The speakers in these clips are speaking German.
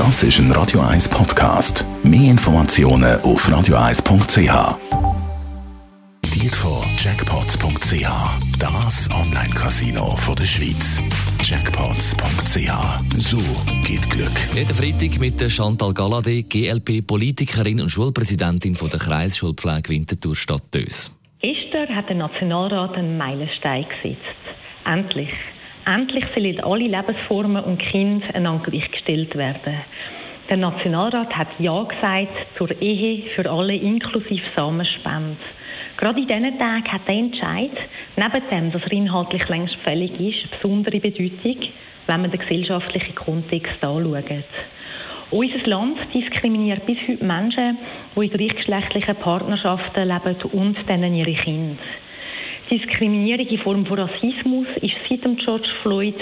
Das ist ein Radio 1 Podcast. Mehr Informationen auf radio1.ch. Dir von Jackpots.ch. Das Online-Casino der Schweiz. Jackpots.ch. So geht Glück. Jeden Freitag mit der Chantal Galladay, GLP-Politikerin und Schulpräsidentin von der Kreisschulpflege Winterthur Stadt Dös. Gestern hat der Nationalrat einen Meilenstein gesetzt. Endlich. Endlich sollen alle Lebensformen und Kinder einander gleichgestellt werden. Der Nationalrat hat Ja gesagt zur Ehe für alle inklusive Samenspende. Gerade in diesen Tagen hat der Entscheid, neben dem, dass er inhaltlich längst fällig ist, besondere Bedeutung, wenn man den gesellschaftlichen Kontext anschaut. Unser Land diskriminiert bis heute Menschen, die in gleichgeschlechtlichen Partnerschaften leben und denen ihre Kinder. Diskriminierung in Form von Rassismus ist seit dem George Floyd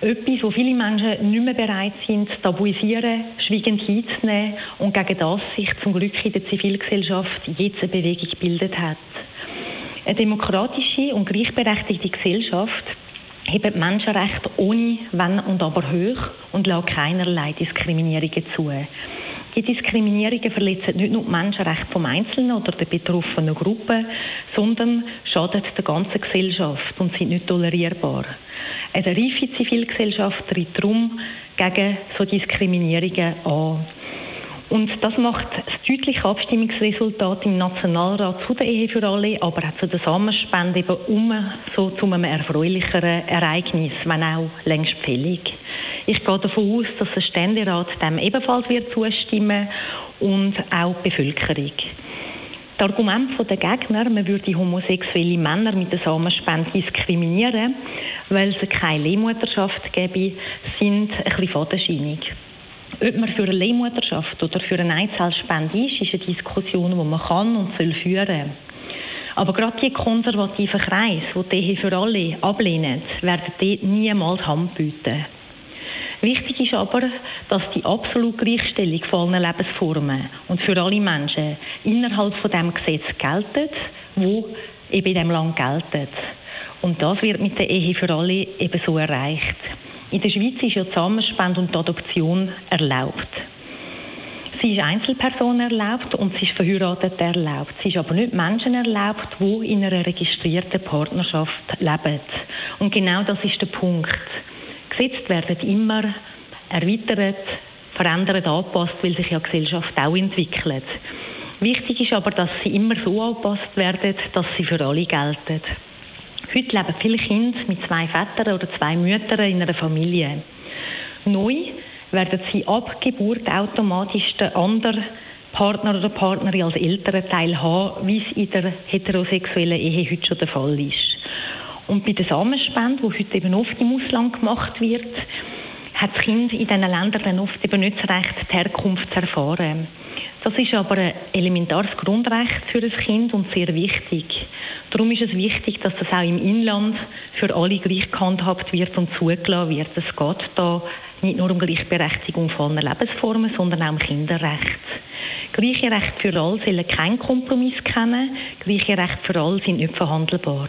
etwas, wo viele Menschen nicht mehr bereit sind, zu tabuisieren, schweigend hinzunehmen und gegen das sich zum Glück in der Zivilgesellschaft jetzt eine Bewegung gebildet hat. Eine demokratische und gleichberechtigte Gesellschaft hebt Menschenrechte ohne Wenn und Aber hoch und lässt keinerlei Diskriminierungen zu. Die Diskriminierungen verletzen nicht nur die Menschenrechte vom Einzelnen oder der betroffenen Gruppe, sondern schaden der ganzen Gesellschaft und sind nicht tolerierbar. Eine reife Zivilgesellschaft tritt darum gegen so Diskriminierungen an. Und das macht das deutliche Abstimmungsresultat im Nationalrat zu der Ehe für alle, aber auch zu der Samenspende eben um so zu einem erfreulicheren Ereignis, wenn auch längst fällig. Ich gehe davon aus, dass der Ständerat dem ebenfalls wird zustimmen und auch die Bevölkerung. Das Argument der Gegner, man würde homosexuelle Männer mit der Samenspende diskriminieren, weil es keine Leihmutterschaft gäbe, sind ein bisschen fadenscheinig. Ob man für eine Leihmutterschaft oder für eine Eizellspende ist, ist eine Diskussion, die man kann und soll führen. Aber gerade die konservativen Kreise, die die für alle ablehnen, werden dort niemals Hand bieten. Wichtig ist aber, dass die absolute Gleichstellung von allen Lebensformen und für alle Menschen innerhalb von dem Gesetz gelten, wo eben in dem Land gelten. Und das wird mit der Ehe für alle eben so erreicht. In der Schweiz ist ja Zusammenspende und Adoption erlaubt. Sie ist Einzelperson erlaubt und sie ist verheiratet erlaubt. Sie ist aber nicht Menschen erlaubt, die in einer registrierten Partnerschaft leben. Und genau das ist der Punkt. Gesetzt werden immer erweitert, verändert, angepasst, weil sich ja die Gesellschaft auch entwickelt. Wichtig ist aber, dass sie immer so angepasst werden, dass sie für alle gelten. Heute leben viele Kinder mit zwei Vätern oder zwei Müttern in einer Familie. Neu werden sie ab Geburt automatisch den anderen Partner oder Partnerin als Elternteil haben, wie es in der heterosexuellen Ehe heute schon der Fall ist. Und bei der Samenspende, die heute eben oft im Ausland gemacht wird, hat das Kind in diesen Ländern dann oft eben nicht das Recht, die Herkunft zu erfahren. Das ist aber ein elementares Grundrecht für das Kind und sehr wichtig. Darum ist es wichtig, dass das auch im Inland für alle gleich gehandhabt wird und zugelassen wird. Es geht da nicht nur um Gleichberechtigung von allen Lebensformen, sondern auch um Kinderrecht. Gleiche Rechte für alle sollen keinen Kompromiss kennen. Gleiche Rechte für alle sind nicht verhandelbar.